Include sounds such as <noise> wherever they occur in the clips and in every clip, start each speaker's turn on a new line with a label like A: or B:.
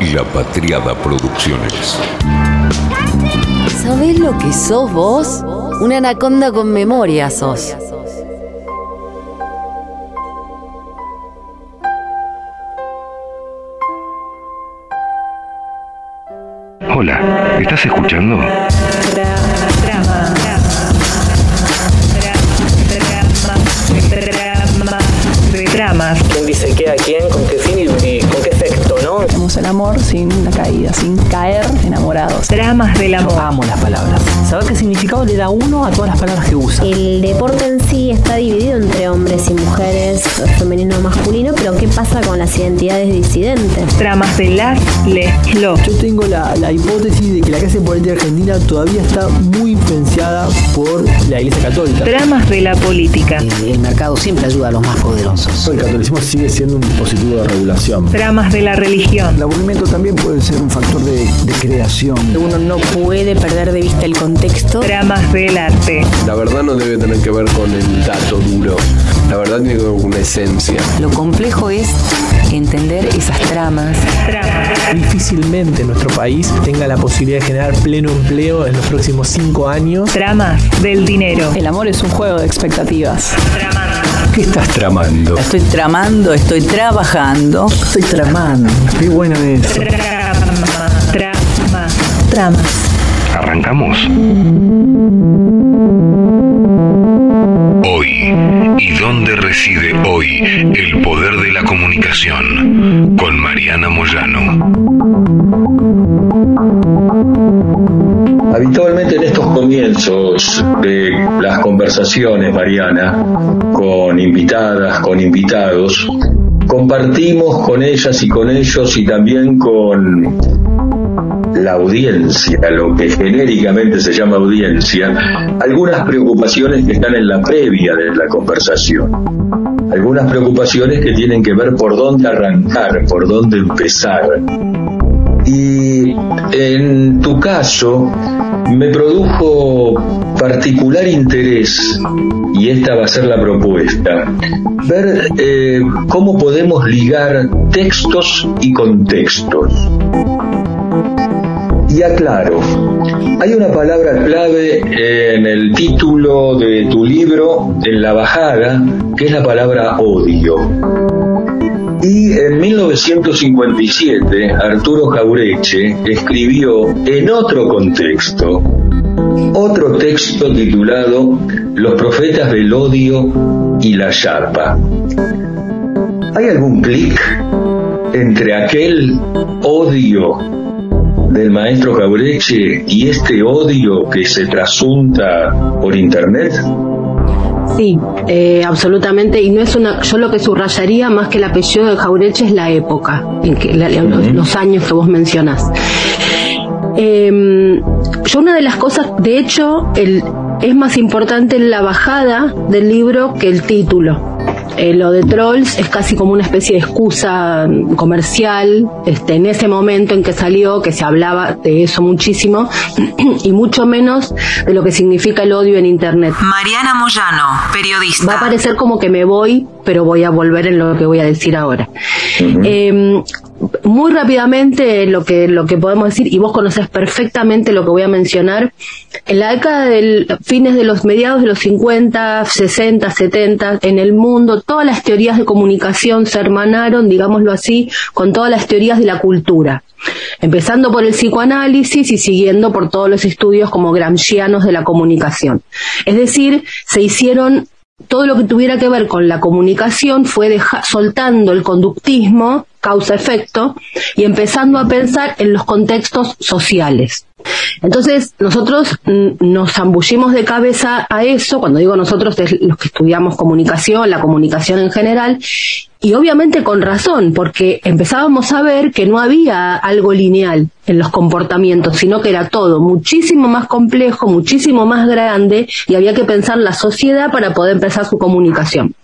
A: La Patriada Producciones.
B: ¿Sabés lo que sos vos? Una anaconda con memoria sos.
A: Hola, ¿estás escuchando?
C: Dramas.
D: Amor sin la caída, sin caer enamorados.
C: Dramas del amor.
E: Amo las palabras. Saber qué significado le da uno a todas las palabras que usa.
F: El deporte en sí está dividido entre hombres y mujeres, femenino o masculino, pero ¿qué pasa con las identidades disidentes?
C: Dramas de las, les.
G: Yo tengo la, la hipótesis de que la clase política argentina todavía está muy influenciada por la Iglesia Católica.
C: Dramas de la política.
E: El, el mercado siempre ayuda a los más poderosos.
G: El catolicismo sigue siendo un dispositivo de regulación.
C: Dramas de la religión.
G: El aburrimiento también puede ser un factor de, de creación.
D: Uno no puede perder de vista el contexto.
C: Dramas del arte.
H: La verdad no debe tener que ver con el dato duro. La verdad tiene que ver con una esencia.
I: Lo complejo es entender esas tramas.
C: Dramas.
J: Difícilmente nuestro país tenga la posibilidad de generar pleno empleo en los próximos cinco años.
C: Dramas del dinero.
D: El amor es un juego de expectativas.
C: Tramando.
A: ¿Qué estás tramando?
I: Estoy tramando, estoy trabajando.
G: Estoy tramando. Qué bueno es.
C: Drama. Drama.
D: Tramas.
A: ¿Arrancamos? Hoy. ¿Y dónde reside hoy el poder de la comunicación? Con Mariana Moyano.
K: Habitualmente en estos comienzos de las conversaciones, Mariana, con invitadas, con invitados, compartimos con ellas y con ellos y también con la audiencia, lo que genéricamente se llama audiencia, algunas preocupaciones que están en la previa de la conversación. Algunas preocupaciones que tienen que ver por dónde arrancar, por dónde empezar. Y en tu caso me produjo particular interés, y esta va a ser la propuesta, ver eh, cómo podemos ligar textos y contextos. Y aclaro, hay una palabra clave en el título de tu libro, en la bajada, que es la palabra odio. Y en 1957, Arturo Jaureche escribió en otro contexto otro texto titulado Los profetas del odio y la chapa. ¿Hay algún clic entre aquel odio del maestro Jaureche y este odio que se trasunta por internet?
L: Sí, eh, absolutamente. Y no es una. Yo lo que subrayaría más que el apellido de Jaureche es la época, en que, la- los, los años que vos mencionás. Eh, yo una de las cosas, de hecho, el, es más importante la bajada del libro que el título. Eh, lo de Trolls es casi como una especie de excusa mm, comercial, este, en ese momento en que salió, que se hablaba de eso muchísimo, <clears throat> y mucho menos de lo que significa el odio en Internet.
I: Mariana Moyano, periodista.
L: Va a parecer como que me voy, pero voy a volver en lo que voy a decir ahora. Eh, muy rápidamente lo que lo que podemos decir y vos conoces perfectamente lo que voy a mencionar en la década del fines de los mediados de los 50 60 70 en el mundo todas las teorías de comunicación se hermanaron digámoslo así con todas las teorías de la cultura. Empezando por el psicoanálisis y siguiendo por todos los estudios como gramscianos de la comunicación. Es decir se hicieron todo lo que tuviera que ver con la comunicación fue soltando el conductismo, causa-efecto, y empezando a pensar en los contextos sociales. Entonces, nosotros nos zambullimos de cabeza a eso, cuando digo nosotros es los que estudiamos comunicación, la comunicación en general, y obviamente con razón, porque empezábamos a ver que no había algo lineal en los comportamientos, sino que era todo muchísimo más complejo, muchísimo más grande, y había que pensar la sociedad para poder empezar su comunicación.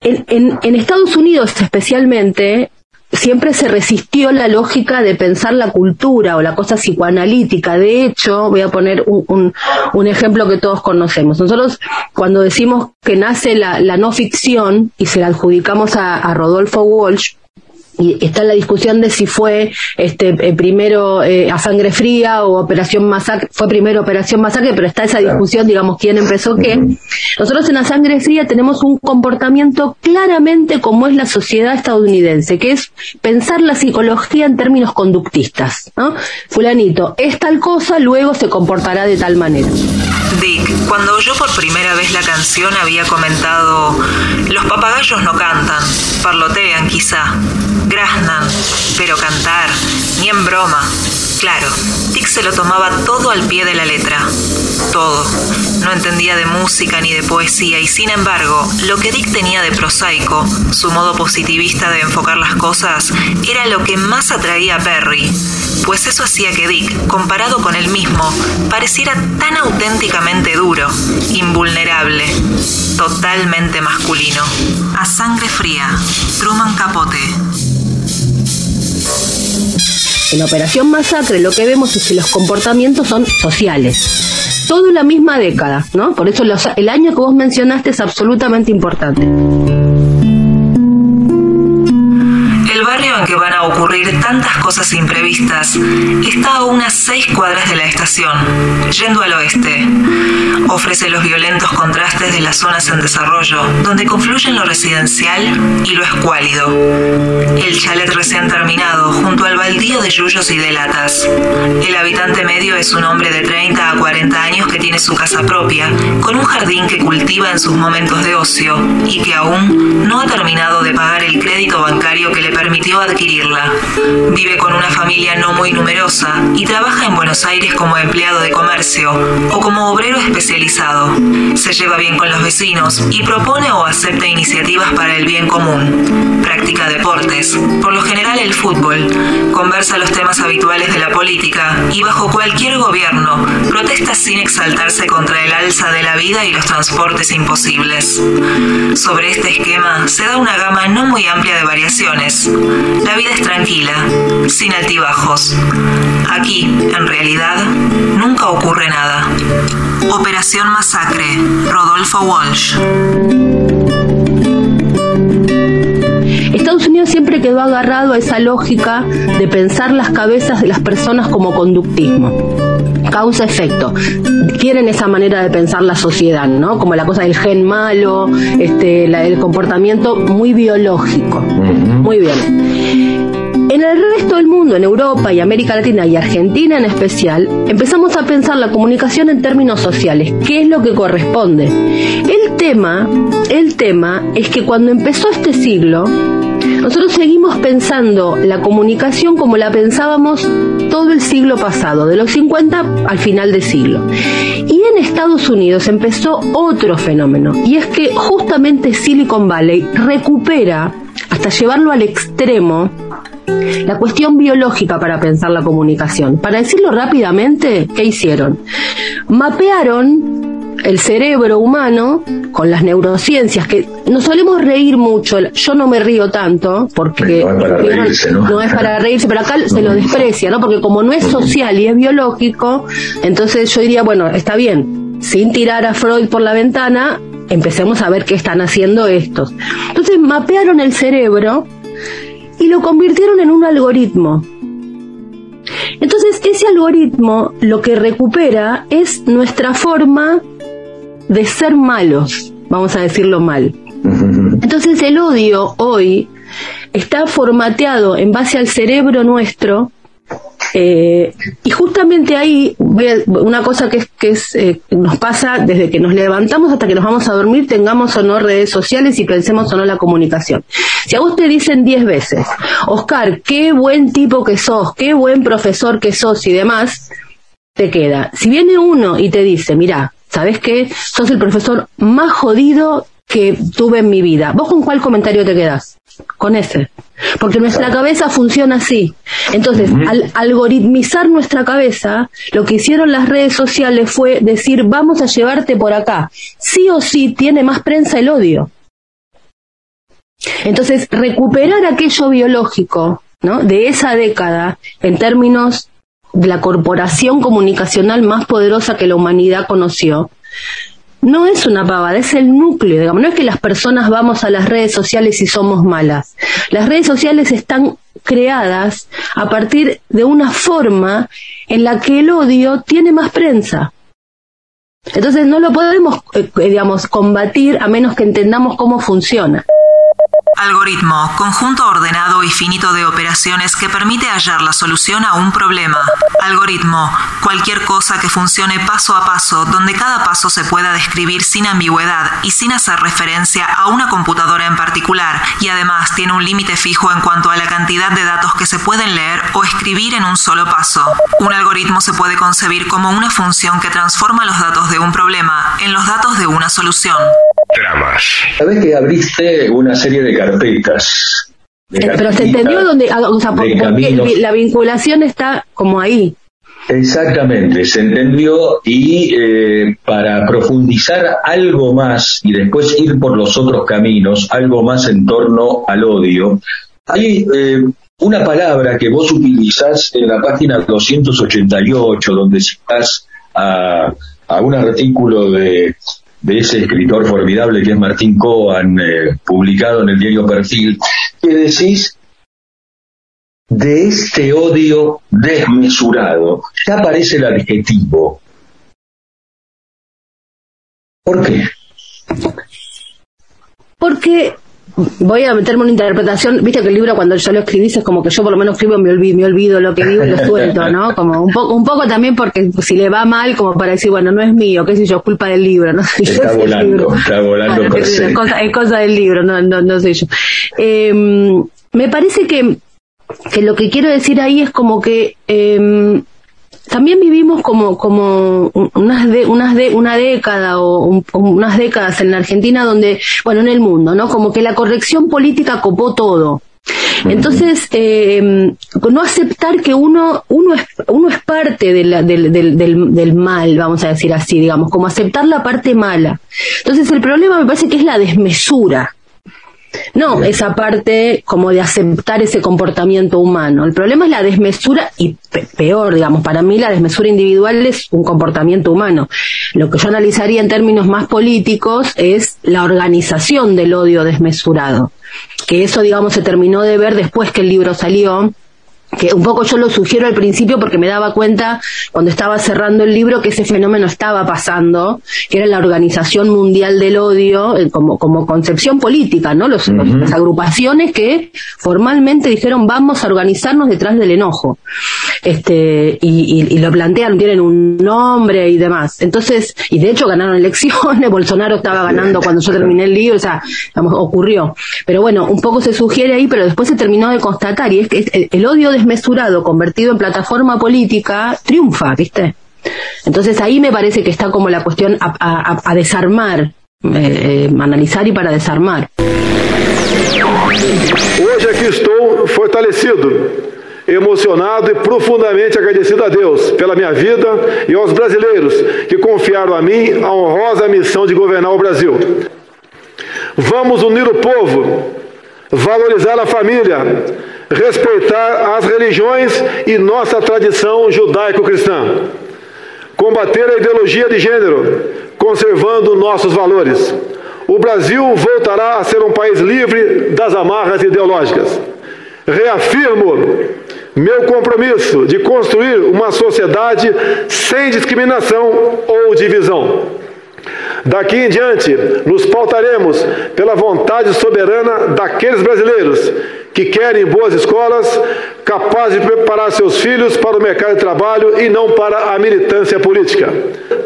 L: En, en- en Estados Unidos especialmente, siempre se resistió la lógica de pensar la cultura o la cosa psicoanalítica. De hecho, voy a poner un, un- ejemplo que todos conocemos. Nosotros, cuando decimos que nace la, la no ficción y se la adjudicamos a Rodolfo Walsh, y está la discusión de si fue este eh, primero eh, a sangre fría o operación masacre, fue primero operación masacre, pero está esa discusión, digamos, quién empezó qué. Nosotros en la sangre fría tenemos un comportamiento claramente como es la sociedad estadounidense, que es pensar la psicología en términos conductistas, ¿no? Fulanito, es tal cosa, luego se comportará de tal manera.
M: Dick, cuando oyó por primera vez la canción había comentado, los papagayos no cantan, parlotean quizá, graznan, pero cantar, ni en broma. Claro, Dick se lo tomaba todo al pie de la letra. Todo. No entendía de música ni de poesía y sin embargo, lo que Dick tenía de prosaico, su modo positivista de enfocar las cosas, era lo que más atraía a Perry. Pues eso hacía que Dick, comparado con él mismo, pareciera tan auténticamente duro, invulnerable, totalmente masculino. A sangre fría, Truman Capote.
L: En Operación Masacre lo que vemos es que los comportamientos son sociales. Todo en la misma década, ¿no? Por eso el año que vos mencionaste es absolutamente importante.
M: Que van a ocurrir tantas cosas imprevistas está a unas seis cuadras de la estación, yendo al oeste. Ofrece los violentos contrastes de las zonas en desarrollo, donde confluyen lo residencial y lo escuálido. El chalet recién terminado, junto al baldío de yuyos y de latas. El habitante medio es un hombre de 30 a 40 años que tiene su casa propia, con un jardín que cultiva en sus momentos de ocio y que aún no ha terminado de pagar el crédito bancario que le permitió adquirirla. Vive con una familia no muy numerosa y trabaja en Buenos Aires como empleado de comercio o como obrero especializado. Se lleva bien con los vecinos y propone o acepta iniciativas para el bien común. Practica deportes, por lo general el fútbol. Conversa los temas habituales de la política y bajo cualquier gobierno protesta sin exaltarse contra el alza de la vida y los transportes imposibles. Sobre este esquema se da una gama no muy amplia de variaciones. La vida es tranquila, sin altibajos. Aquí, en realidad, nunca ocurre nada. Operación Masacre, Rodolfo Walsh.
L: Estados Unidos siempre quedó agarrado a esa lógica de pensar las cabezas de las personas como conductismo. Causa-efecto. Quieren esa manera de pensar la sociedad, ¿no? Como la cosa del gen malo, este, la- el comportamiento muy biológico. Muy bien. En el resto del mundo, en Europa y América Latina y Argentina en especial, empezamos a pensar la comunicación en términos sociales. ¿Qué es lo que corresponde? El tema, el tema es que cuando empezó este siglo, nosotros seguimos pensando la comunicación como la pensábamos todo el siglo pasado, de los 50 al final del siglo. Y en Estados Unidos empezó otro fenómeno, y es que justamente Silicon Valley recupera, hasta llevarlo al extremo, la cuestión biológica para pensar la comunicación. Para decirlo rápidamente, ¿qué hicieron? Mapearon el cerebro humano con las neurociencias, que nos solemos reír mucho, yo no me río tanto, porque
K: No es para reírse, ¿no?
L: no es para <laughs> reírse, pero acá se lo desprecia, ¿no? Porque como no es social y es biológico, entonces yo diría, bueno, está bien, sin tirar a Freud por la ventana, empecemos a ver qué están haciendo estos. Entonces mapearon el cerebro y lo convirtieron en un algoritmo. Entonces ese algoritmo lo que recupera es nuestra forma de ser malos, vamos a decirlo mal. Entonces el odio hoy está formateado en base al cerebro nuestro eh, y justamente ahí una cosa que es que es, eh, nos pasa desde que nos levantamos hasta que nos vamos a dormir tengamos o no redes sociales y pensemos o no la comunicación. Si a vos te dicen 10 veces Oscar qué buen tipo que sos qué buen profesor que sos y demás te queda. Si viene uno y te dice mira sabes qué sos el profesor más jodido que tuve en mi vida vos con cuál comentario te quedás con ese porque nuestra cabeza funciona así. Entonces, al algoritmizar nuestra cabeza, lo que hicieron las redes sociales fue decir, vamos a llevarte por acá. Sí o sí tiene más prensa el odio. Entonces, recuperar aquello biológico, ¿no? De esa década, en términos la corporación comunicacional más poderosa que la humanidad conoció, no es una pavada, es el núcleo, digamos. No es que las personas vamos a las redes sociales y somos malas. Las redes sociales están creadas a partir de una forma en la que el odio tiene más prensa. Entonces no lo podemos, eh, digamos, combatir a menos que entendamos cómo funciona.
M: Algoritmo, conjunto ordenado y finito de operaciones que permite hallar la solución a un problema. Algoritmo, cualquier cosa que funcione paso a paso, donde cada paso se pueda describir sin ambigüedad y sin hacer referencia a una computadora en particular, y además tiene un límite fijo en cuanto a la cantidad de datos que se pueden leer o escribir en un solo paso. Un algoritmo se puede concebir como una función que transforma los datos de un problema en los datos de una solución.
A: Tramas.
K: Sabes que abriste una serie de carpetas. de
L: Eh, Pero se entendió donde, ah, o sea, por- porque la vinculación está como ahí.
K: Exactamente, se entendió y eh, para profundizar algo más y después ir por los otros caminos, algo más en torno al odio, hay eh, una palabra que vos utilizás en la página 288, donde citas a, a un artículo de, de ese escritor formidable que es Martín Coan, eh, publicado en el diario Perfil, que decís de este odio desmesurado. Ya aparece el adjetivo. ¿Por qué?
L: Porque voy a meterme una interpretación, viste que el libro cuando yo lo escribí es como que yo por lo menos escribo me olvido, me olvido lo que digo y lo suelto, ¿no? Como un poco, un poco también porque si le va mal, como para decir, bueno, no es mío, qué sé yo, es culpa del libro, no <laughs> sé.
K: Está volando,
L: libro.
K: está volando per
L: es, cosa, es cosa del libro, no, no, no sé yo. Eh, me parece que, que lo que quiero decir ahí es como que eh, también vivimos como como un- unas de, unas de, una década o un- unas décadas en la Argentina donde bueno en el mundo no como que la corrección política copó todo. Entonces eh, no aceptar que uno uno es uno es parte de la- del, del, del, del mal vamos a decir así digamos como aceptar la parte mala. Entonces el problema me parece que es la desmesura no, esa parte como de aceptar ese comportamiento humano. El problema es la desmesura y pe- peor, digamos, para mí la desmesura individual es un comportamiento humano. Lo que yo analizaría en términos más políticos es la organización del odio desmesurado. Que eso, digamos, se terminó de ver después que el libro salió que un poco yo lo sugiero al principio porque me daba cuenta cuando estaba cerrando el libro que ese fenómeno estaba pasando, que era la Organización Mundial del Odio eh, como, como concepción política, ¿no? Los, las agrupaciones que formalmente dijeron vamos a organizarnos detrás del enojo. Este, y, y- y lo plantean, tienen un nombre y demás. Entonces, y de hecho ganaron <laughs> elecciones, Bolsonaro estaba ganando cuando yo terminé el libro, o sea, digamos, ocurrió. Pero bueno, un poco se sugiere ahí, pero después se terminó de constatar, y es que el- el odio desmesurado convertido en plataforma política triunfa, ¿viste? Entonces ahí me parece que está como la cuestión a, a- a- desarmar, eh, eh, analizar y para desarmar.
N: Hoje aqui estou fortalecido, emocionado e profundamente agradecido a Deus pela minha vida e aos brasileiros que confiaram a mim a honrosa missão de governar o Brasil. Vamos unir o povo, valorizar a família, respeitar as religiões e nossa tradição judaico-cristã. Combater a ideologia de gênero, conservando nossos valores. O Brasil voltará a ser um país livre das amarras ideológicas. Reafirmo meu compromisso de construir uma sociedade sem discriminação ou divisão. Daqui em diante, nos pautaremos pela vontade soberana daqueles brasileiros que querem boas escolas, capazes de preparar seus filhos para o mercado de trabalho e não para a militância política.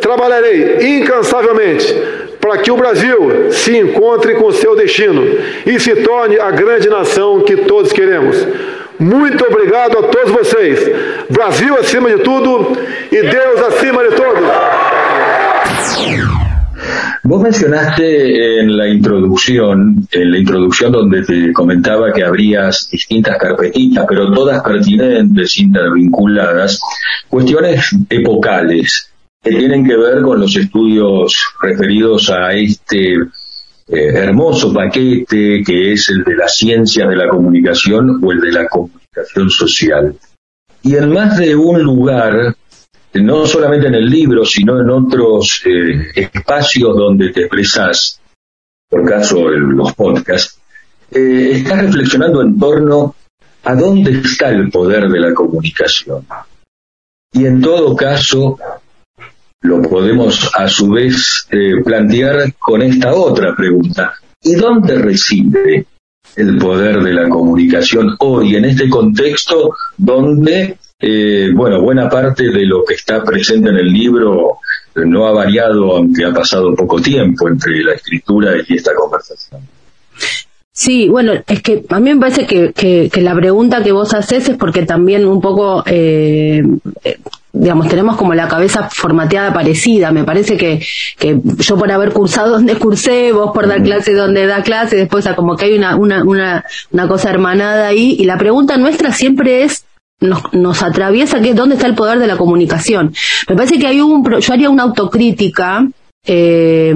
N: Trabalharei incansavelmente para que o Brasil se encontre com seu destino e se torne a grande nação que todos queremos. Muito obrigado a todos vocês. Brasil acima de tudo e Deus acima de todos.
K: Vos mencionaste en la introducción, en la introducción donde te comentaba que habrías distintas carpetitas, pero todas pertinentes, intervinculadas, cuestiones epocales que tienen que ver con los estudios referidos a este eh, hermoso paquete que es el de las ciencias de la comunicación o el de la comunicación social. Y en más de un lugar no solamente en el libro, sino en otros eh, espacios donde te expresas, por caso en los podcasts, eh, estás reflexionando en torno a dónde está el poder de la comunicación. Y en todo caso, lo podemos a su vez eh, plantear con esta otra pregunta. ¿Y dónde reside el poder de la comunicación hoy, en este contexto donde, eh, bueno, buena parte de lo que está presente en el libro no ha variado, aunque ha pasado poco tiempo entre la escritura y esta conversación?
L: Sí, bueno, es que a mí me parece que, que, la pregunta que vos haces es porque también un poco, eh, eh, digamos, tenemos como la cabeza formateada parecida. Me parece que, que yo por haber cursado <laughs> donde cursé, vos por dar clase donde da clase, después como que hay una, una, una, una cosa hermanada ahí. Y la pregunta nuestra siempre es, nos, nos atraviesa que dónde está el poder de la comunicación. Me parece que hay un, yo haría una autocrítica eh,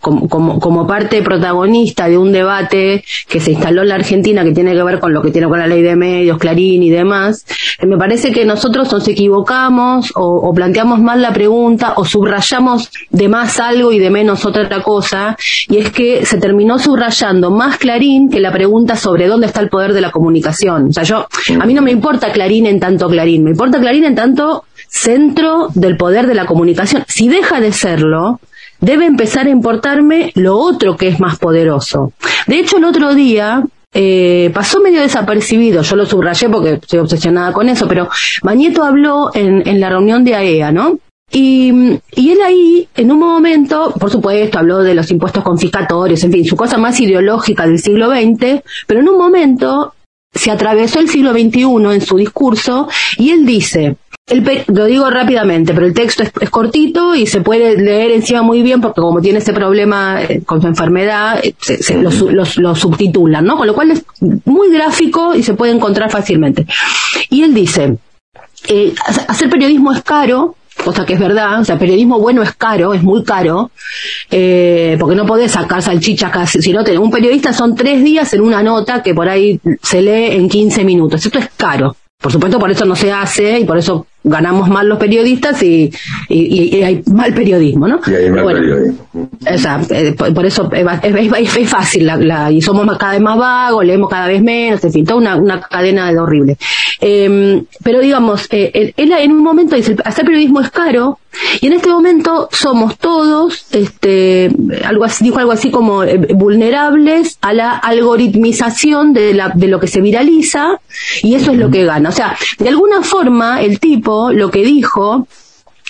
L: como, como, como, parte protagonista de un debate que se instaló en la Argentina que tiene que ver con lo que tiene con la ley de medios, Clarín y demás, eh, me parece que nosotros nos equivocamos o, planteamos mal la pregunta o subrayamos de más algo y de menos otra cosa, y es que se terminó subrayando más Clarín que la pregunta sobre dónde está el poder de la comunicación. O sea, yo, a mí no me importa Clarín en tanto Clarín, me importa Clarín en tanto centro del poder de la comunicación. Si deja de serlo, debe empezar a importarme lo otro que es más poderoso. De hecho, el otro día eh, pasó medio desapercibido, yo lo subrayé porque estoy obsesionada con eso, pero Mañeto habló en, en la reunión de AEA, e ¿no? Y, y, él ahí, en un momento, por supuesto, habló de los impuestos confiscatorios, en fin, su cosa más ideológica del siglo XX, pero en un momento se atravesó el siglo XXI en su discurso y él dice, lo digo rápidamente, pero el texto es, cortito y se puede leer encima muy bien porque como tiene ese problema eh, con su enfermedad, eh, se, lo, subtitulan, ¿no? Con lo cual es muy gráfico y se puede encontrar fácilmente. Y él dice, eh, hacer periodismo es caro, cosa que es verdad, o sea, periodismo bueno es caro, es muy caro, porque no podés sacar salchichas casi, si no, un periodista son tres días en una nota que por ahí se lee en 15 minutos, esto es caro. Por supuesto, por eso no se hace y por eso ganamos mal los periodistas y, y, hay mal periodismo, ¿no?
K: Y hay mal periodismo.
L: Eh, por, eso es, fácil la, y somos cada vez más vagos, leemos cada vez menos, en fin, toda una, una cadena de horrible. Em, pero digamos, eh, él, en un momento dice, hacer periodismo es caro y en este momento somos todos, este, algo así, dijo algo así como eh, vulnerables a la algoritmización de, la, de lo que se viraliza y eso es lo que gana. O sea, de alguna forma el tipo lo que dijo,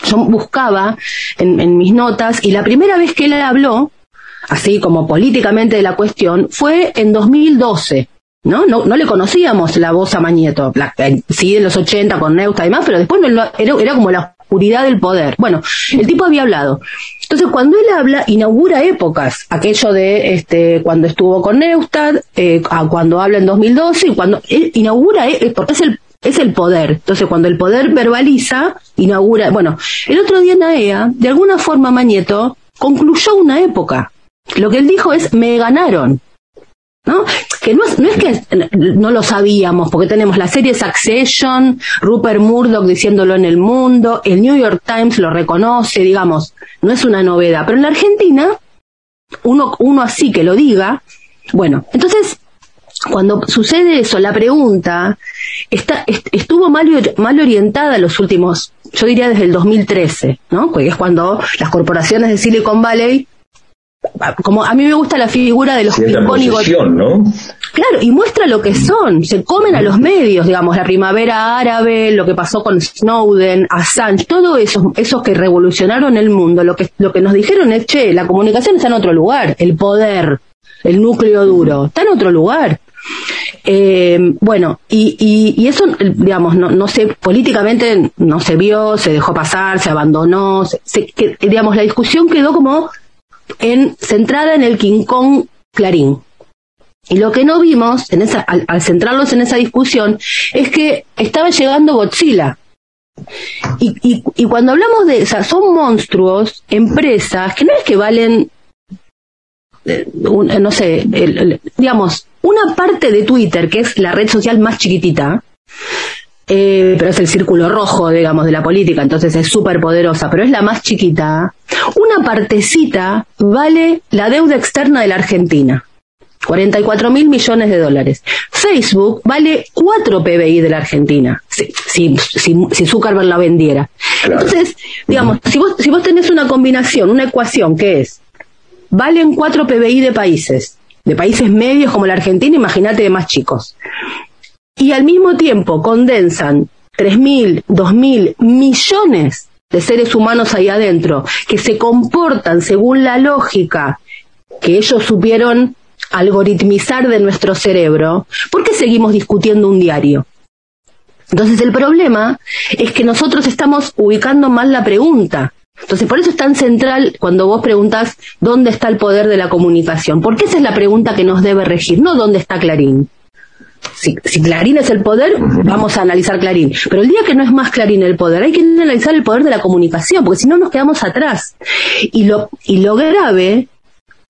L: yo buscaba en, en mis notas y la primera vez que él habló, así como políticamente de la cuestión, fue en 2012. ¿no? No, no le conocíamos la voz a Mañeto, sí en los 80 con Neusta y demás, pero después no, era, era como la oscuridad del poder. Bueno, el tipo había hablado. Entonces, cuando él habla, inaugura épocas, aquello de este, cuando estuvo con Neustadt, eh, a cuando habla en 2012, y cuando él inaugura, eh, porque es el, es el poder. Entonces, cuando el poder verbaliza, inaugura. Bueno, el otro día en AEA, de alguna forma Mañeto concluyó una época. Lo que él dijo es, me ganaron. ¿No? Que no es, no es que no lo sabíamos, porque tenemos la serie Succession, Rupert Murdoch diciéndolo en el mundo, el New York Times lo reconoce, digamos, no es una novedad. Pero en la Argentina, uno, uno así que lo diga, bueno, entonces, cuando sucede eso, la pregunta está, estuvo mal, mal orientada los últimos, yo diría desde el 2013, ¿no? Que es cuando las corporaciones de Silicon Valley como a mí me gusta la figura de los
K: ¿no?
L: Claro, y muestra lo que son, se comen a los medios, digamos, la primavera árabe, lo que pasó con Snowden, Assange, todo eso, esos que revolucionaron el mundo, lo que, lo que nos dijeron es, che, la comunicación está en otro lugar, el poder, el núcleo duro, está en otro lugar. Eh, bueno, y, y, eso, digamos, no, no sé, políticamente no se vio, se dejó pasar, se abandonó, se, que, digamos, la discusión quedó como en, centrada en el King Kong Clarín. Y lo que no vimos en esa, al, centrarnos en esa discusión es que estaba llegando Godzilla. Y, y, cuando hablamos de, o sea, son monstruos, empresas, que no es que valen, eh, no sé, digamos, una parte de Twitter, que es la red social más chiquitita, eh, pero es el círculo rojo, digamos, de la política, entonces es súper poderosa, pero es la más chiquita, una partecita vale la deuda externa de la Argentina. 44 mil millones de dólares. Facebook vale 4 PBI de la Argentina, si, si, si, si Zuckerberg la vendiera. Entonces, digamos, si vos, si vos tenés una combinación, una ecuación que es, valen 4 PBI de países, de países medios como la Argentina, imagínate de más chicos. Y al mismo tiempo condensan 3.000, 2.000 millones de seres humanos ahí adentro, que se comportan según la lógica que ellos supieron algoritmizar de nuestro cerebro, ¿por qué seguimos discutiendo un diario? Entonces el problema es que nosotros estamos ubicando mal la pregunta. Entonces por eso es tan central cuando vos preguntás dónde está el poder de la comunicación, porque esa es la pregunta que nos debe regir, no dónde está Clarín. Si, Clarín es el poder, vamos a analizar Clarín. Pero el día que no es más Clarín el poder, hay que analizar el poder de la comunicación, porque si no nos quedamos atrás. Y lo, y lo grave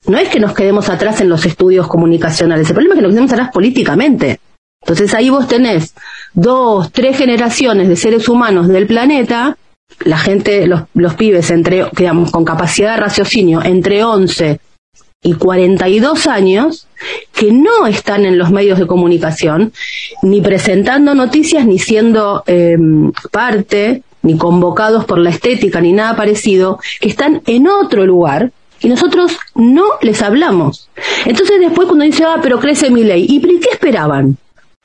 L: no es que nos quedemos atrás en los estudios comunicacionales, el problema es que nos quedemos atrás políticamente. Entonces ahí vos tenés dos, tres generaciones de seres humanos del planeta, la gente, los, los pibes entre, digamos, con capacidad de raciocinio entre 11 y 42 años, que no están en los medios de comunicación, ni presentando noticias, ni siendo eh, parte, ni convocados por la estética, ni nada parecido, que están en otro lugar, y nosotros no les hablamos. Entonces después cuando dice, ah, pero crece mi ley, ¿y qué esperaban?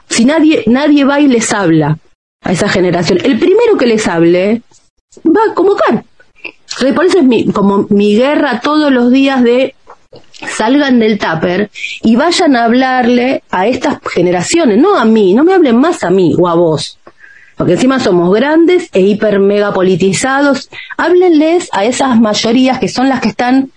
L: Si nadie, nadie va y les habla a esa generación, el primero que les hable va a convocar. Por eso es mi, como mi guerra todos los días de salgan del tupper y vayan a hablarle a estas generaciones, no a mí, no me hablen más a mí o a vos, porque encima somos grandes e hiper mega politizados, háblenles a esas mayorías que son las que están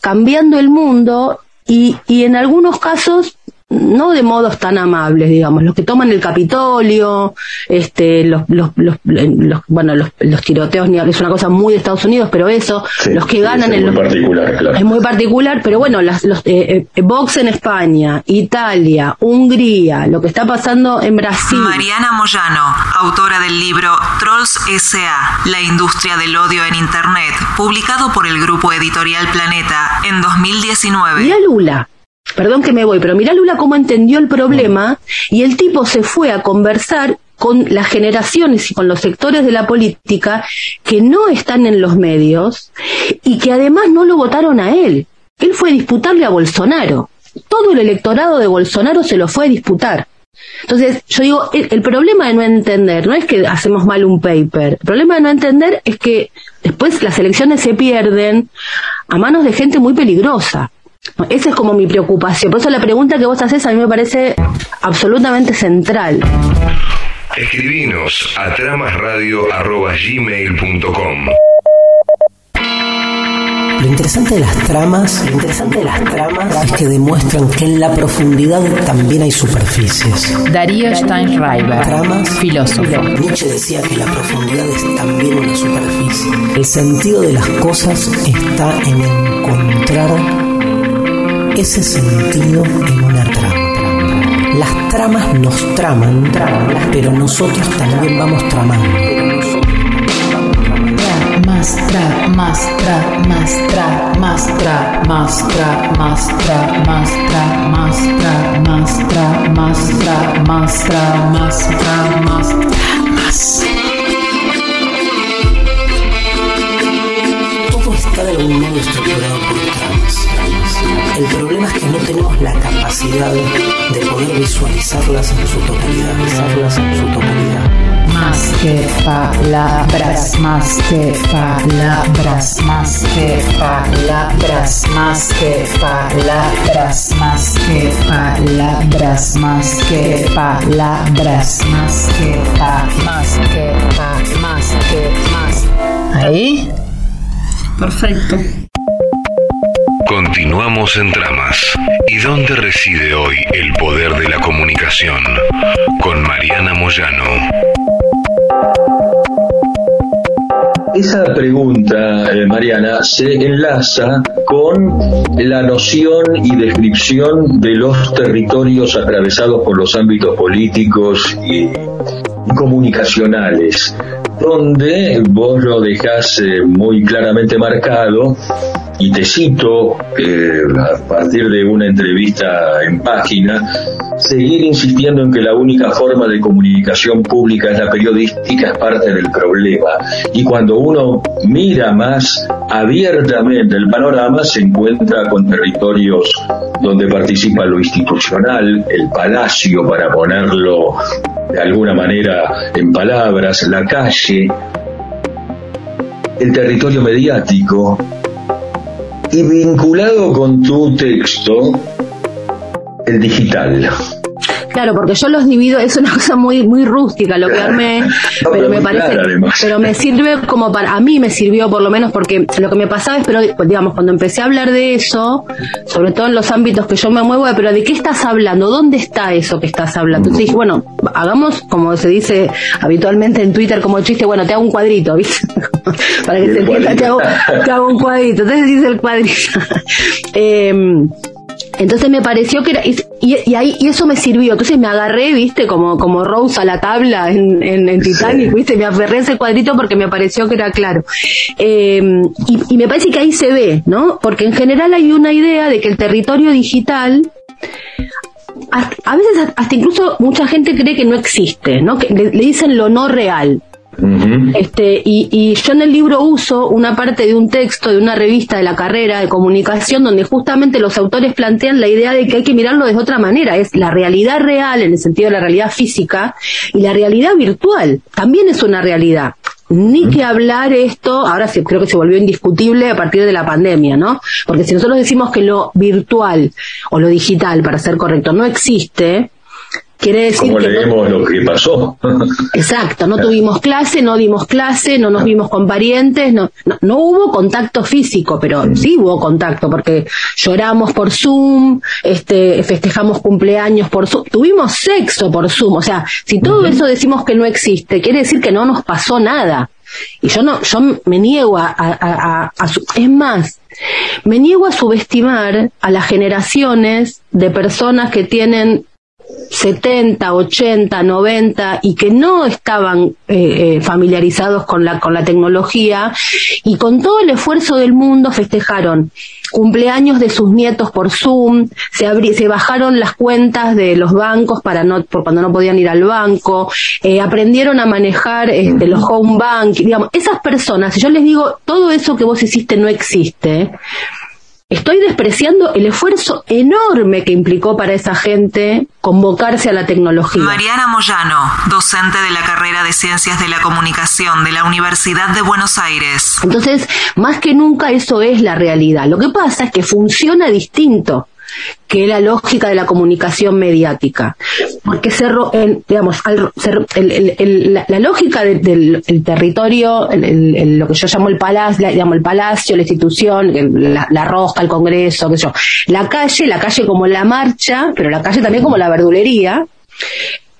L: cambiando el mundo y, y en algunos casos no de modos tan amables, digamos, los que toman el Capitolio, este, los, los, los, los bueno, los, los, tiroteos, es una cosa muy de Estados Unidos, pero eso, sí, los que ganan
K: es
L: en
K: muy
L: los,
K: particular, claro.
L: es muy particular, pero bueno, las, los, eh, eh, Vox en España, Italia, Hungría, lo que está pasando en Brasil.
M: Mariana Moyano, autora del libro Trolls S.A., la industria del odio en Internet, publicado por el grupo editorial Planeta en 2019.
L: Y a Lula, perdón que me voy, pero mirá Lula cómo entendió el problema y el tipo se fue a conversar con las generaciones y con los sectores de la política que no están en los medios y que además no lo votaron a él. Él fue a disputarle a Bolsonaro. Todo el electorado de Bolsonaro se lo fue a disputar. Entonces, yo digo, el, el, problema de no entender no es que hacemos mal un paper, el problema de no entender es que después las elecciones se pierden a manos de gente muy peligrosa. Esa es como mi preocupación. Por eso la pregunta que vos haces a mí me parece absolutamente central.
A: Escribinos a tramasradio.gmail.com
O: Lo interesante de las tramas, lo interesante de las tramas es que demuestran que en la profundidad también hay superficies.
I: Darío Steinschreiber,
O: tramas,
I: filósofo.
O: Nietzsche decía que la profundidad es también una superficie. El sentido de las cosas está en encontrar ese sentido en una trama. Las tramas nos traman, pero nosotros también vamos tramando.
I: Más tra, más tra, más tra, más tra, más tra, más tra, más tra, más tra, más tra, más tra, más tra, más tra, más tra, más.
O: Todo está de algún modo estructurado por. El problema es que no tenemos la capacidad de poder visualizarlas en su totalidad, visualizarlas en su totalidad.
I: Más que palabras, más que palabras, más que palabras, más que palabras, más que palabras, más que palabras, más que más que pa, más que más.
E: Ahí. Perfecto.
A: Continuamos en Tramas. ¿Y dónde reside hoy el poder de la comunicación? Con Mariana Moyano.
K: Esa pregunta, eh, Mariana, se enlaza con la noción y descripción de los territorios atravesados por los ámbitos políticos y comunicacionales, donde vos lo dejás eh, muy claramente marcado y te cito eh, a partir de una entrevista en página, seguir insistiendo en que la única forma de comunicación pública es la periodística es parte del problema. Y cuando uno mira más abiertamente el panorama, se encuentra con territorios donde participa lo institucional, el palacio, para ponerlo de alguna manera en palabras, la calle, el territorio mediático, y vinculado con tu texto, el digital.
L: Claro, porque yo los divido, es una <laughs> cosa muy muy rústica lo que armé, pero, me parece, pero me sirve como para, a mí me sirvió por lo menos porque lo que me pasaba es, pero digamos, cuando empecé a hablar de eso, sobre todo en los ámbitos que yo me muevo, pero ¿de qué estás hablando? ¿Dónde está eso que estás hablando? Entonces dije, bueno, hagamos como se dice habitualmente en Twitter como chiste, bueno, te hago un cuadrito, <laughs> ¿viste? para que se entienda, te hago, te hago un cuadrito. Entonces dice el cuadrito. <laughs> eh, entonces me pareció que era, y, y, ahí, y eso me sirvió. Entonces me agarré, viste, como, como Rose a la tabla en, en, Titanic, viste, me aferré a ese cuadrito porque me pareció que era claro. Eh, y, y me parece que ahí se ve, ¿no? Porque en general hay una idea de que el territorio digital a veces hasta incluso mucha gente cree que no existe, ¿no? Que le, dicen lo no real este, y, y, yo en el libro uso una parte de un texto de una revista de la carrera de comunicación donde justamente los autores plantean la idea de que hay que mirarlo de otra manera. Es la realidad real en el sentido de la realidad física y la realidad virtual también es una realidad. Ni que hablar esto, ahora sí creo que se volvió indiscutible a partir de la pandemia, ¿no? Porque si nosotros decimos que lo virtual o lo digital, para ser correcto, no existe, Quiere decir
K: Como leemos lo que pasó. <laughs>
L: Exacto, no tuvimos clase, no dimos clase, no nos vimos con parientes, no, no, hubo contacto físico, pero sí hubo contacto, porque lloramos por Zoom, este, festejamos cumpleaños por Zoom, tuvimos sexo por Zoom, o sea, si todo eso decimos que no existe, quiere decir que no nos pasó nada. Y yo no, yo me niego a, a, a es más, me niego a subestimar a las generaciones de personas que tienen 70, 80, 90 y que no estaban eh, eh, familiarizados con la, con la tecnología y con todo el esfuerzo del mundo festejaron cumpleaños de sus nietos por Zoom, se, se bajaron las cuentas de los bancos para no, por cuando no podían ir al banco, eh, aprendieron a manejar este, los home bank, digamos, esas personas, yo les digo, todo eso que vos hiciste no existe, Estoy despreciando el esfuerzo enorme que implicó para esa gente convocarse a la tecnología.
M: Mariana Moyano, docente de la carrera de Ciencias de la Comunicación de la Universidad de Buenos Aires.
L: Entonces, más que nunca eso es la realidad. Lo que pasa es que funciona distinto que la lógica de la comunicación mediática. Porque cerró, digamos, la, lógica del, territorio, lo que yo llamo el palacio, digamos, el palacio, la institución, la, la, el congreso, qué sé yo, la calle, la calle como la marcha, pero la calle también como la verdulería,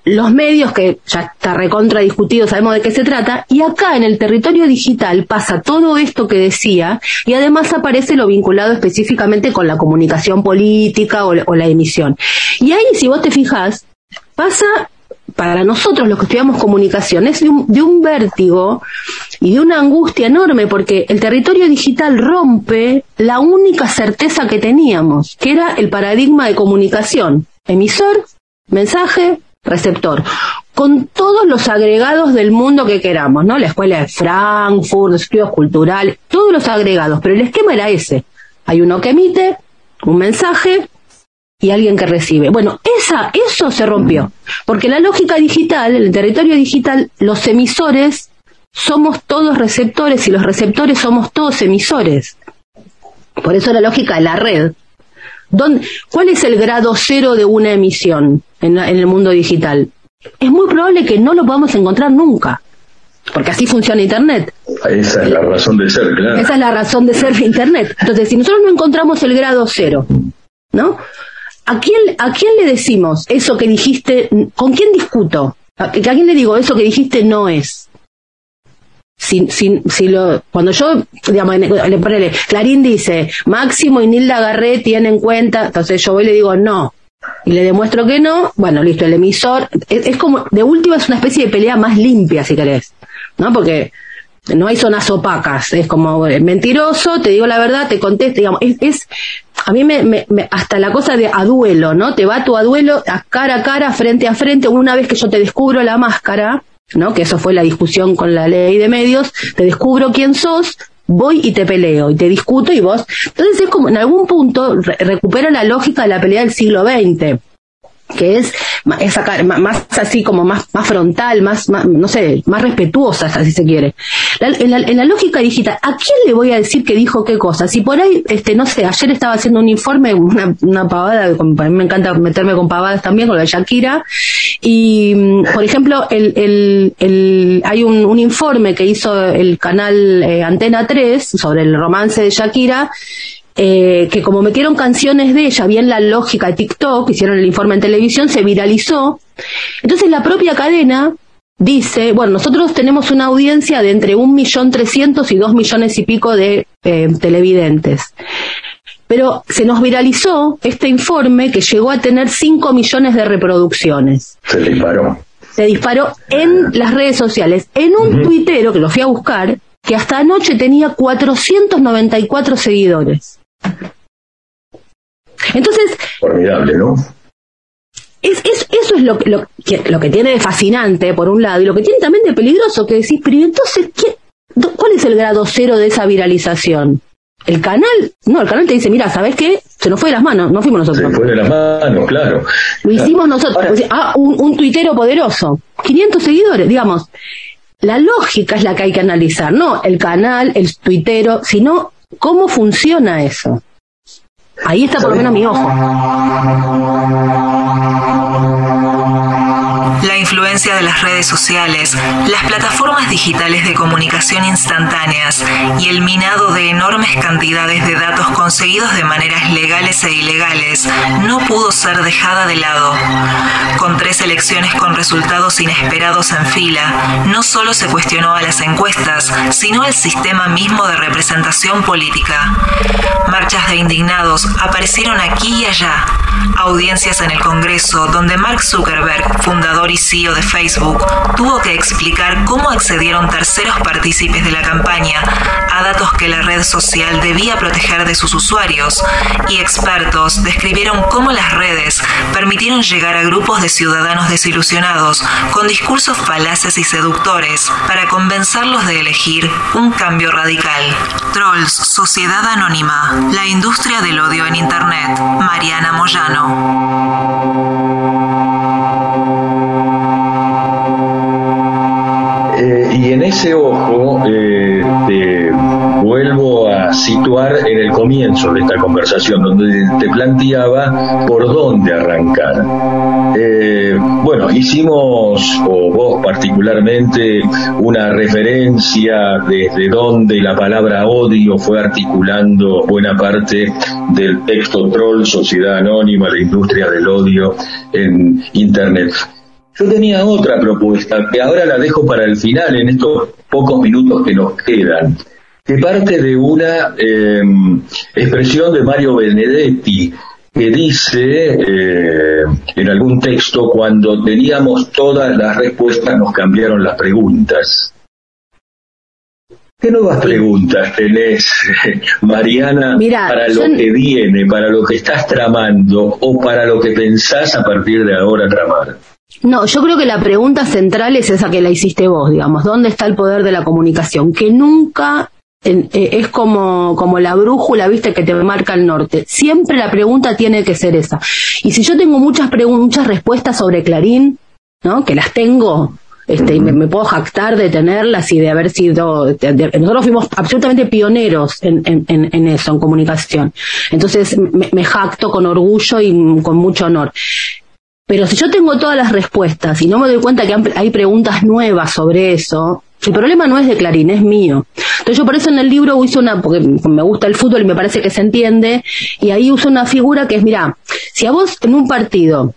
L: los medios, que ya está recontra discutido, sabemos de qué se trata, y acá en el territorio digital pasa todo esto que decía, y además aparece lo vinculado específicamente con la comunicación política o, la emisión. Y ahí, si vos te fijas, pasa para nosotros los que estudiamos comunicación es de un, de un, vértigo y de una angustia enorme porque el territorio digital rompe la única certeza que teníamos, que era el paradigma de comunicación. Emisor, mensaje, receptor, con todos los agregados del mundo que queramos, ¿no? La escuela de Frankfurt, los estudios culturales, todos los agregados, pero el esquema era ese. Hay uno que emite un mensaje y alguien que recibe. Bueno, esa, eso se rompió, porque la lógica digital, el territorio digital, los emisores somos todos receptores y los receptores somos todos emisores. Por eso la lógica de la red ¿Cuál es el grado cero de una emisión en, el mundo digital? Es muy probable que no lo podamos encontrar nunca porque así funciona Internet.
K: Esa es la razón de ser, claro.
L: Esa es la razón de ser de Internet. Entonces, si nosotros no encontramos el grado cero, ¿no? ¿A quién, ¿A quién le decimos eso que dijiste? ¿Con quién discuto? ¿A, ¿A quién le digo eso que dijiste no es? Si, si, si lo, cuando yo, digamos, le ponele, Clarín dice, Máximo y Nilda Garré tienen cuenta, entonces yo voy y le digo, no, y le demuestro que no, bueno, listo, el emisor, es, como, de última es una especie de pelea más limpia, si querés, ¿no? Porque no hay zonas opacas, es como mentiroso, te digo la verdad, te contesto, digamos, es, es a mí me, me, me- hasta la cosa de a duelo, ¿no? Te va tu a duelo a cara a cara, frente a frente, una vez que yo te descubro la máscara, ¿no? Que eso fue la discusión con la ley de medios, te descubro quién sos, voy y te peleo, y te discuto y vos. Entonces es como, en algún punto, re- recupero la lógica de la pelea del siglo XX que es esa ca- ma- más así como más, más frontal, más, más, no sé, más respetuosa, si se quiere. La- en, la, en la lógica digital, ¿a quién le voy a decir que dijo qué cosa? Si por ahí, este, no sé, ayer estaba haciendo un informe, una, una pavada, a mí me encanta meterme con pavadas también, con la Shakira, y, mm, por ejemplo, el, el, el, hay un, un informe que hizo el canal eh, Antena 3 sobre el romance de Shakira, eh, que como metieron canciones de ella, bien la lógica de TikTok, hicieron el informe en televisión, se viralizó. Entonces la propia cadena dice, bueno, nosotros tenemos una audiencia de entre un millón trescientos y dos millones y pico de eh, televidentes. Pero se nos viralizó este informe que llegó a tener 5 millones de reproducciones.
K: Se disparó.
L: Se disparó en las redes sociales. En un tuitero, que lo fui a buscar, que hasta anoche tenía 494 seguidores. Entonces,
K: Formidable, ¿no?
L: es, es- eso es lo, que- lo, que, lo que tiene de fascinante, por un lado, y lo que tiene también de peligroso, que decís, pero ¿y entonces, ¿qué- do- ¿cuál es el grado cero de esa viralización? ¿El canal? No, el canal te dice, mira, ¿sabes qué? Se nos fue de las manos, no fuimos nosotros.
K: Se fue de las manos, claro.
L: Lo hicimos nosotros. Ah, un, un tuitero poderoso. 500 seguidores, digamos. La lógica es la que hay que analizar, no el canal, el tuitero, sino cómo funciona eso. Ahí está por lo menos mi ojo.
M: La influencia de las redes sociales, las plataformas digitales de comunicación instantáneas y el minado de enormes cantidades de datos conseguidos de maneras legales e ilegales no pudo ser dejada de lado. Con tres elecciones con resultados inesperados en fila, no solo se cuestionó a las encuestas, sino el sistema mismo de representación política. Marchas de indignados aparecieron aquí y allá. Audiencias en el Congreso donde Mark Zuckerberg, fundador y CEO de Facebook, tuvo que explicar cómo accedieron terceros partícipes de la campaña a datos que la red social debía proteger de sus usuarios y expertos describieron cómo las redes permitieron llegar a grupos de ciudadanos desilusionados con discursos falaces y seductores para convencerlos de elegir un cambio radical. Trolls, Sociedad Anónima, la industria del odio en Internet, Mariana Moyano.
K: Comienzo de esta conversación, donde te planteaba por dónde arrancar. Eh, bueno, hicimos, o vos particularmente, una referencia desde donde la palabra odio fue articulando buena parte del texto Troll, Sociedad Anónima, la industria del odio en Internet. Yo tenía otra propuesta, que ahora la dejo para el final, en estos pocos minutos que nos quedan, que parte de una eh, expresión de Mario Benedetti, que dice eh, en algún texto, cuando teníamos todas las respuestas nos cambiaron las preguntas. ¿Qué nuevas preguntas tenés, <laughs> Mariana,
L: Mirá,
K: para
L: yo-
K: lo que viene, para lo que estás tramando o para lo que pensás a partir de ahora tramar?
L: No, yo creo que la pregunta central es esa que la hiciste vos, digamos, ¿dónde está el poder de la comunicación? Que nunca es como, como la brújula, viste, que te marca el norte. Siempre la pregunta tiene que ser esa. Y si yo tengo muchas muchas respuestas sobre Clarín, ¿no? Que las tengo, este, y me, puedo jactar de tenerlas y de haber sido, nosotros fuimos absolutamente pioneros en, en, en- eso, en comunicación. Entonces me, me jacto con orgullo y con mucho honor. Pero si yo tengo todas las respuestas y no me doy cuenta que hay preguntas nuevas sobre eso, el problema no es de Clarín, es mío. Entonces yo por eso en el libro hice una, porque me gusta el fútbol y me parece que se entiende, y ahí uso una figura que es, mira, si a vos en un partido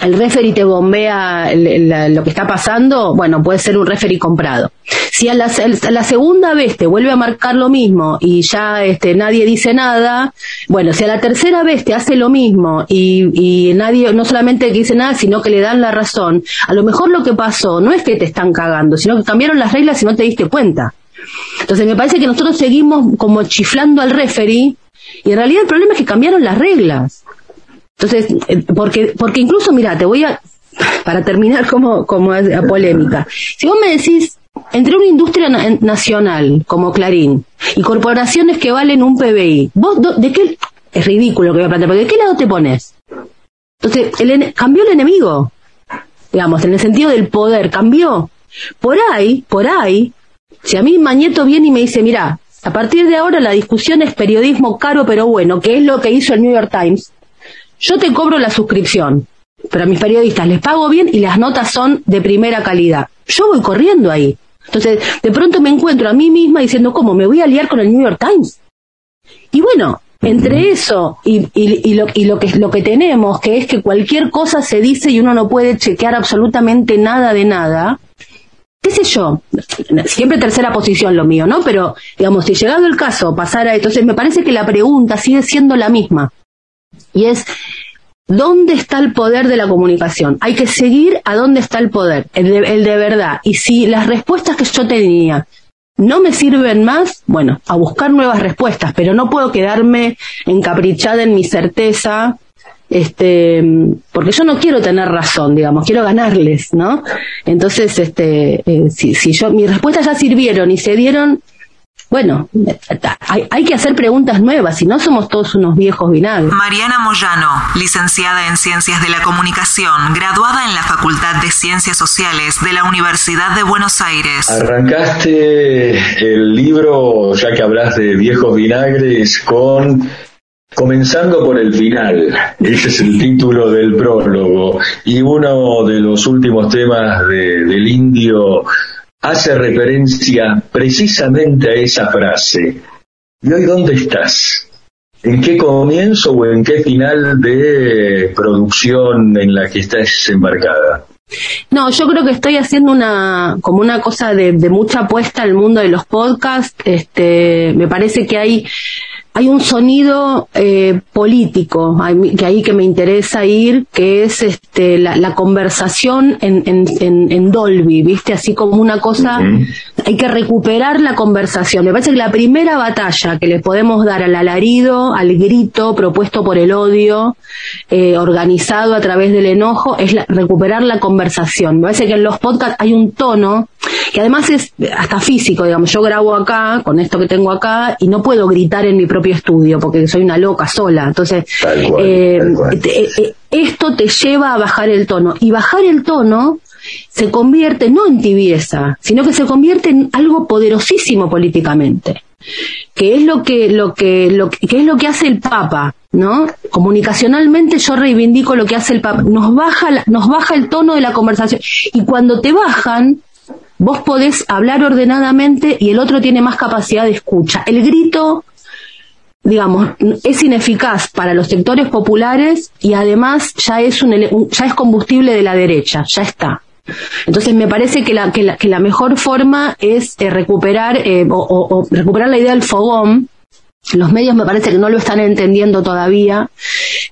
L: el referee te bombea lo que está pasando, bueno, puede ser un referee comprado. Si a la, a la segunda vez te vuelve a marcar lo mismo y ya este, nadie dice nada, bueno, si a la tercera vez te hace lo mismo y, y nadie, no solamente dice nada, sino que le dan la razón, a lo mejor lo que pasó no es que te están cagando, sino que cambiaron las reglas y no te diste cuenta. Entonces me parece que nosotros seguimos como chiflando al referee y en realidad el problema es que cambiaron las reglas. Entonces, eh, porque, porque incluso, mira, te voy a, para terminar como, como la polémica, si vos me decís, entre una industria nacional como Clarín y corporaciones que valen un PBI, vos, ¿de qué? Es ridículo que voy a plantear, ¿de qué lado te pones? Entonces, el, cambió el enemigo, digamos, en el sentido del poder, cambió. Por ahí, por ahí, si a mí Mañeto viene y me dice, mira, a partir de ahora la discusión es periodismo caro pero bueno, que es lo que hizo el New York Times, yo te cobro la suscripción, pero a mis periodistas les pago bien y las notas son de primera calidad. Yo voy corriendo ahí. Entonces, de pronto me encuentro a mí misma diciendo, ¿cómo? ¿Me voy a liar con el New York Times? Y bueno, entre eso y, y, lo, y lo, que, lo que tenemos, que es que cualquier cosa se dice y uno no puede chequear absolutamente nada de nada, qué sé yo, siempre tercera posición lo mío, ¿no? Pero, digamos, si llegado el caso pasara, entonces me parece que la pregunta sigue siendo la misma. Y es, ¿dónde está el poder de la comunicación? Hay que seguir a dónde está el poder, el de, el de verdad. Y si las respuestas que yo tenía no me sirven más, bueno, a buscar nuevas respuestas, pero no puedo quedarme encaprichada en mi certeza este, porque yo no quiero tener razón, digamos, quiero ganarles, ¿no? Entonces, este, eh, si, si yo, mis respuestas ya sirvieron y se dieron, bueno, hay, hay, que hacer preguntas nuevas, si no somos todos unos viejos vinagres.
M: Mariana Moyano, licenciada en Ciencias de la Comunicación, graduada en la Facultad de Ciencias Sociales de la Universidad de Buenos Aires.
K: Arrancaste el libro, ya que hablas de viejos vinagres, con Comenzando por el final, ese es el título del prólogo, y uno de los últimos temas de, del indio hace referencia precisamente a esa frase. ¿Y hoy dónde estás? ¿En qué comienzo o en qué final de producción en la que estás embarcada?
L: No, yo creo que estoy haciendo una como una cosa de, mucha apuesta al mundo de los podcasts. Este, me parece que hay hay un sonido eh, político que ahí que me interesa ir, que es este, la, conversación en, en, en, Dolby, ¿viste? Así como una cosa, hay que recuperar la conversación. Me parece que la primera batalla que le podemos dar al alarido, al grito propuesto por el odio, eh, organizado a través del enojo, es recuperar la conversación. Me parece que en los podcasts hay un tono que además es hasta físico, digamos, yo grabo acá, con esto que tengo acá, y no puedo gritar en mi propio estudio, porque soy una loca sola. Entonces, eh, eh, esto te lleva a bajar el tono. Y bajar el tono se convierte no en tibieza, sino que se convierte en algo poderosísimo políticamente que es lo que lo que lo que es lo que hace el Papa, ¿no? Comunicacionalmente yo reivindico lo que hace el Papa, nos baja nos baja el tono de la conversación y cuando te bajan vos podés hablar ordenadamente y el otro tiene más capacidad de escucha. El grito, digamos, es ineficaz para los sectores populares y además ya es, un, ya es combustible de la derecha, ya está. Entonces me parece que la, que la, que la mejor forma es eh, recuperar eh, o, recuperar la idea del fogón, los medios me parece que no lo están entendiendo todavía.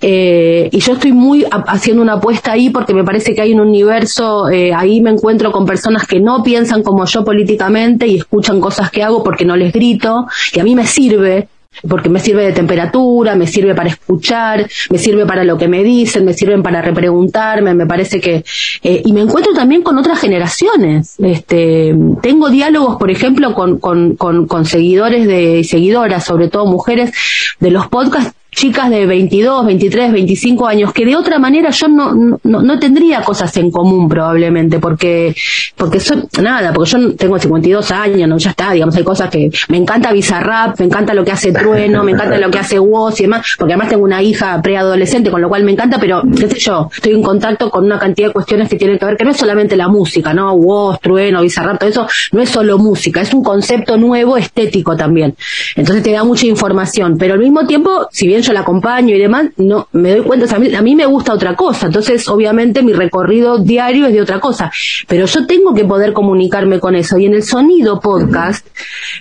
L: Eh, y yo estoy muy haciendo una apuesta ahí porque me parece que hay un universo, eh, ahí me encuentro con personas que no piensan como yo políticamente y escuchan cosas que hago porque no les grito, y a mí me sirve porque me sirve de temperatura, me sirve para escuchar, me sirve para lo que me dicen, me sirven para repreguntarme, me parece que eh, y me encuentro también con otras generaciones. Este, tengo diálogos, por ejemplo, con, con, con, con seguidores de seguidoras, sobre todo mujeres, de los podcasts chicas de 22, 23, 25 años, que de otra manera yo no, no, no tendría cosas en común probablemente, porque, porque soy, nada, porque yo tengo 52 años, no, ya está, digamos, hay cosas que, me encanta Bizarrap, me encanta lo que hace Trueno, me encanta lo que hace Woz y demás, porque además tengo una hija preadolescente, con lo cual me encanta, pero, qué sé yo, estoy en contacto con una cantidad de cuestiones que tienen que ver, que no es solamente la música, ¿no? Woz, Trueno, Bizarrap, todo eso, no es solo música, es un concepto nuevo estético también. Entonces te da mucha información, pero al mismo tiempo, si bien bien yo la acompaño y demás, no me doy cuenta, o sea, a, mí, a mí me gusta otra cosa, entonces obviamente mi recorrido diario es de otra cosa, pero yo tengo que poder comunicarme con eso y en el sonido podcast,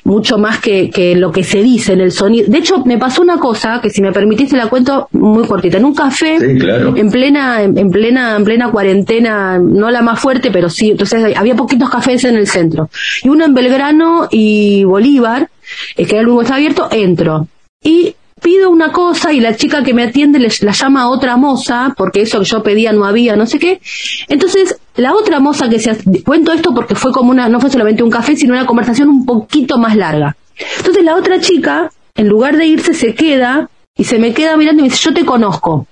L: mucho más que, que lo que se dice en el sonido, de hecho me pasó una cosa que si me permitiste la cuento muy cortita, en un café,
K: Sí, claro.
L: en plena, en, en plena, en plena cuarentena, no la más fuerte, pero sí, entonces había poquitos cafés en el centro, y uno en Belgrano y Bolívar, eh, que el que estaba abierto, entro. Y pido una cosa y la chica que me atiende les, la llama a otra moza, porque eso que yo pedía no había, no sé qué. Entonces, la otra moza que se... Cuento esto porque fue como una, no fue solamente un café, sino una conversación un poquito más larga. Entonces, la otra chica, en lugar de irse, se queda y se me queda mirando y me dice, yo te conozco.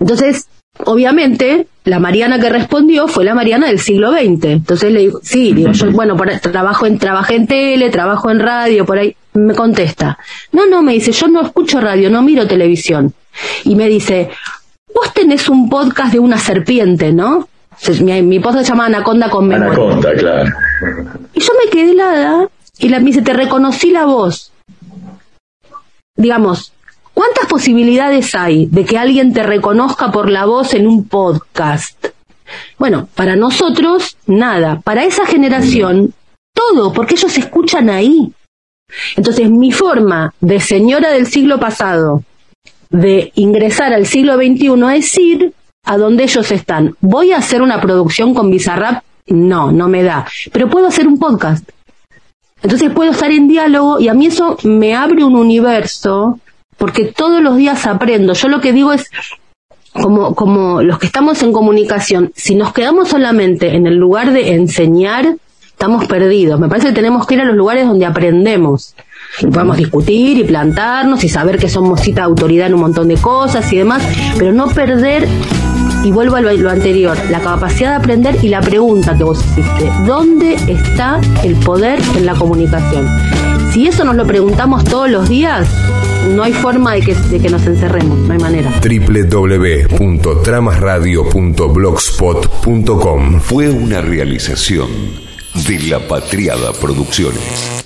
L: Entonces, obviamente, la Mariana que respondió fue la Mariana del siglo XX. Entonces le digo, sí, digo, yo, bueno, por, trabajo en, trabajé en tele, trabajo en radio, por ahí. Me contesta, no, no, me dice, yo no escucho radio, no miro televisión. Y me dice, vos tenés un podcast de una serpiente, ¿no? Mi, mi podcast se llama Anaconda con memoria.
K: Anaconda, claro.
L: Y yo me quedé helada y la, me dice, te reconocí la voz. Digamos, ¿cuántas posibilidades hay de que alguien te reconozca por la voz en un podcast? Bueno, para nosotros, nada. Para esa generación, todo, porque ellos escuchan ahí. Entonces, mi forma de señora del siglo pasado, de ingresar al siglo XXI, es ir a donde ellos están. ¿Voy a hacer una producción con Bizarrap? No, no me da. Pero puedo hacer un podcast. Entonces puedo estar en diálogo y a mí eso me abre un universo porque todos los días aprendo. Yo lo que digo es, como, como los que estamos en comunicación, si nos quedamos solamente en el lugar de enseñar, estamos perdidos. Me parece que tenemos que ir a los lugares donde aprendemos. Y podemos discutir y plantarnos y saber que somos cita de autoridad en un montón de cosas y demás, pero no perder, y vuelvo a lo, lo anterior, la capacidad de aprender y la pregunta que vos hiciste, ¿dónde está el poder en la comunicación? Si eso nos lo preguntamos todos los días, no hay forma de que, de que nos encerremos, no hay manera.
A: www.tramasradio.blogspot.com Fue una realización de La Patriada Producciones.